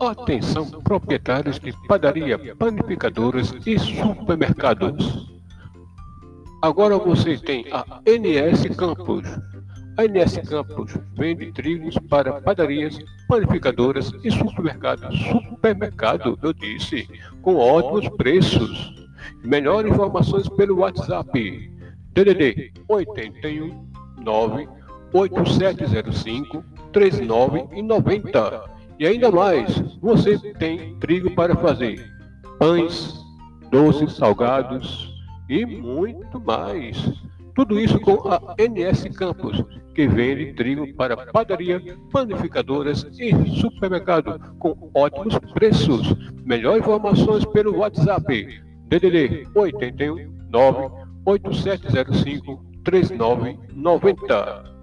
Atenção, proprietários de padaria, panificadoras e supermercados. Agora você tem a NS Campos. A NS Campos vende trigos para padarias, panificadoras e supermercados. Supermercado, eu disse, com ótimos preços. Melhores informações pelo WhatsApp. DDD 81 9 8705 3990. E ainda mais, você tem trigo para fazer pães, doces, salgados e muito mais. Tudo isso com a NS Campos, que vende trigo para padaria, panificadoras e supermercado com ótimos preços. Melhor informações pelo WhatsApp DDD 81 9 8705 3990.